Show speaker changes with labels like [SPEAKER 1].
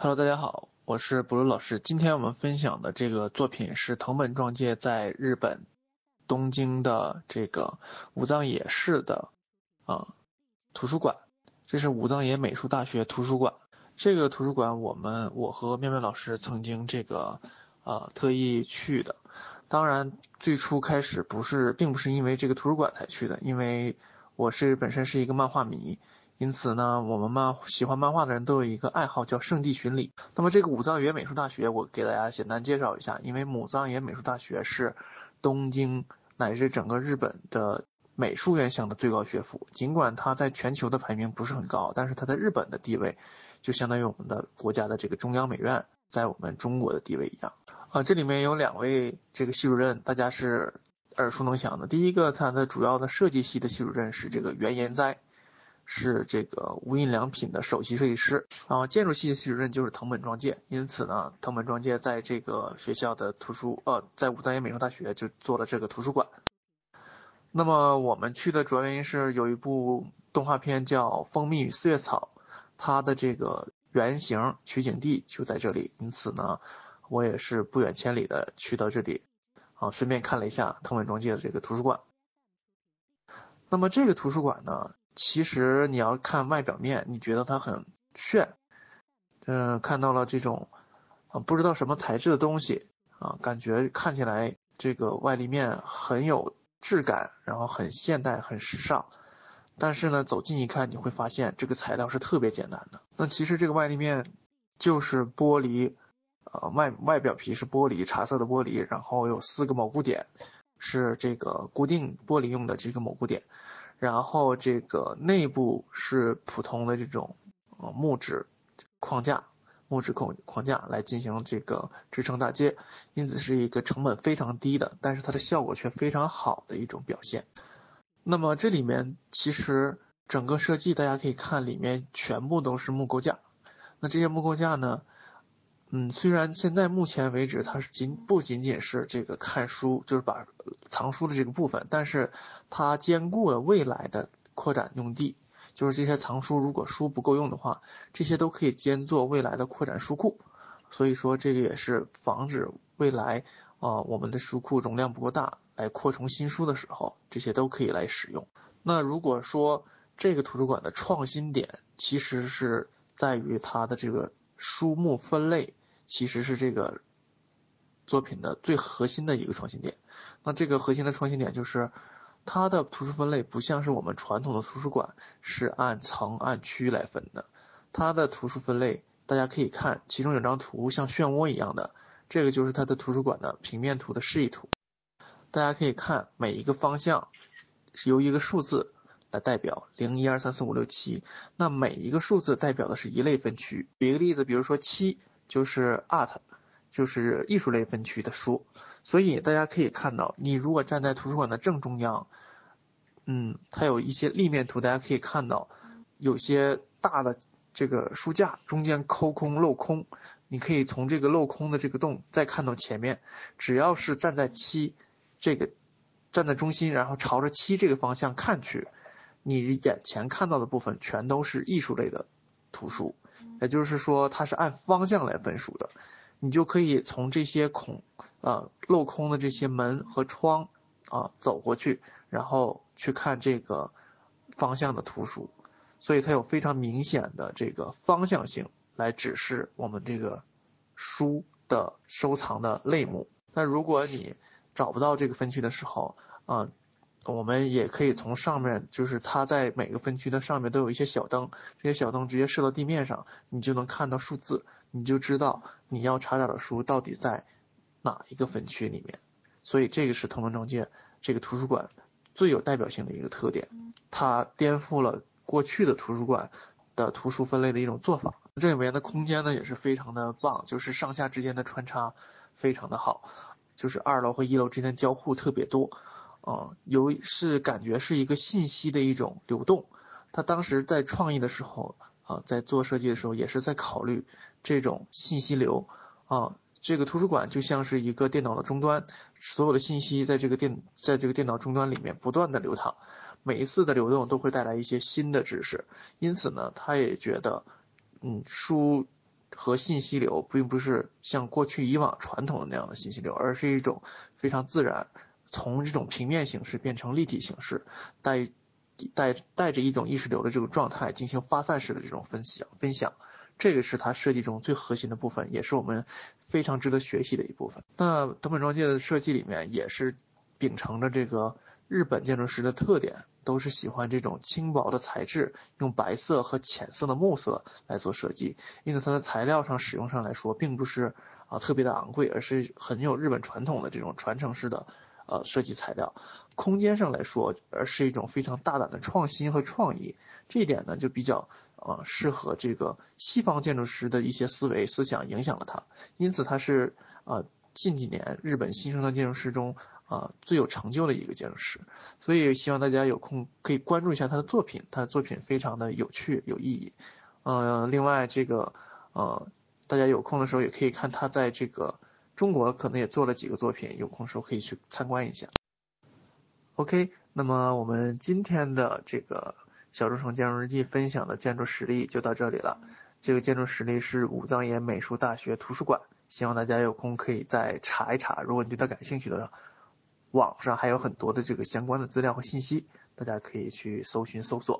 [SPEAKER 1] Hello，大家好，我是布鲁老师。今天我们分享的这个作品是藤本壮介在日本东京的这个武藏野市的啊图书馆，这是武藏野美术大学图书馆。这个图书馆我们我和妙妙老师曾经这个呃特意去的。当然，最初开始不是，并不是因为这个图书馆才去的，因为我是本身是一个漫画迷。因此呢，我们漫喜欢漫画的人都有一个爱好叫圣地巡礼。那么这个武藏野美术大学，我给大家简单介绍一下。因为武藏野美术大学是东京乃至整个日本的美术院校的最高学府。尽管它在全球的排名不是很高，但是它在日本的地位就相当于我们的国家的这个中央美院在我们中国的地位一样。啊，这里面有两位这个系主任，大家是耳熟能详的。第一个，它的主要的设计系的系主任是这个原研哉。是这个无印良品的首席设计师，然后建筑系的系主任就是藤本壮介，因此呢，藤本壮介在这个学校的图书，呃，在武藏野美术大学就做了这个图书馆。那么我们去的主要原因是有一部动画片叫《蜂蜜与四月草》，它的这个原型取景地就在这里，因此呢，我也是不远千里的去到这里，啊，顺便看了一下藤本壮介的这个图书馆。那么这个图书馆呢？其实你要看外表面，你觉得它很炫，嗯，看到了这种啊不知道什么材质的东西啊，感觉看起来这个外立面很有质感，然后很现代、很时尚。但是呢，走近一看，你会发现这个材料是特别简单的。那其实这个外立面就是玻璃，呃外外表皮是玻璃，茶色的玻璃，然后有四个锚固点，是这个固定玻璃用的这个锚固点。然后这个内部是普通的这种呃木质框架，木质框框架来进行这个支撑搭接，因此是一个成本非常低的，但是它的效果却非常好的一种表现。那么这里面其实整个设计大家可以看，里面全部都是木构架。那这些木构架呢？嗯，虽然现在目前为止它是仅不仅仅是这个看书，就是把藏书的这个部分，但是它兼顾了未来的扩展用地，就是这些藏书如果书不够用的话，这些都可以兼做未来的扩展书库。所以说这个也是防止未来啊我们的书库容量不够大，来扩充新书的时候，这些都可以来使用。那如果说这个图书馆的创新点，其实是在于它的这个书目分类。其实是这个作品的最核心的一个创新点。那这个核心的创新点就是，它的图书分类不像是我们传统的图书馆是按层按区来分的。它的图书分类，大家可以看，其中有张图像漩涡一样的，这个就是它的图书馆的平面图的示意图。大家可以看每一个方向是由一个数字来代表，零一二三四五六七。那每一个数字代表的是一类分区。举一个例子，比如说七。就是 art，就是艺术类分区的书，所以大家可以看到，你如果站在图书馆的正中央，嗯，它有一些立面图，大家可以看到，有些大的这个书架中间抠空镂空，你可以从这个镂空的这个洞再看到前面，只要是站在七这个站在中心，然后朝着七这个方向看去，你眼前看到的部分全都是艺术类的图书。也就是说，它是按方向来分属的，你就可以从这些孔，呃，镂空的这些门和窗啊走过去，然后去看这个方向的图书，所以它有非常明显的这个方向性来指示我们这个书的收藏的类目。那如果你找不到这个分区的时候，啊。我们也可以从上面，就是它在每个分区的上面都有一些小灯，这些小灯直接射到地面上，你就能看到数字，你就知道你要查找的书到底在哪一个分区里面。所以这个是藤本壮介这个图书馆最有代表性的一个特点，它颠覆了过去的图书馆的图书分类的一种做法。这里面的空间呢也是非常的棒，就是上下之间的穿插非常的好，就是二楼和一楼之间交互特别多。啊，有是感觉是一个信息的一种流动。他当时在创意的时候啊，在做设计的时候，也是在考虑这种信息流啊。这个图书馆就像是一个电脑的终端，所有的信息在这个电在这个电脑终端里面不断的流淌，每一次的流动都会带来一些新的知识。因此呢，他也觉得，嗯，书和信息流并不是像过去以往传统的那样的信息流，而是一种非常自然，从这种平面形式变成立体形式，带带带着一种意识流的这种状态进行发散式的这种分享分享，这个是它设计中最核心的部分，也是我们非常值得学习的一部分。那藤本壮介的设计里面也是秉承着这个日本建筑师的特点。都是喜欢这种轻薄的材质，用白色和浅色的木色来做设计，因此它的材料上使用上来说，并不是啊特别的昂贵，而是很有日本传统的这种传承式的呃设计材料。空间上来说，而是一种非常大胆的创新和创意，这一点呢就比较呃适合这个西方建筑师的一些思维思想影响了它，因此它是呃近几年日本新生的建筑师中。啊，最有成就的一个建筑师，所以希望大家有空可以关注一下他的作品，他的作品非常的有趣有意义。嗯，另外这个呃，大家有空的时候也可以看他在这个中国可能也做了几个作品，有空时候可以去参观一下。OK，那么我们今天的这个小众城建筑日记分享的建筑实例就到这里了。这个建筑实例是武藏野美术大学图书馆，希望大家有空可以再查一查，如果你对他感兴趣的。网上还有很多的这个相关的资料和信息，大家可以去搜寻搜索。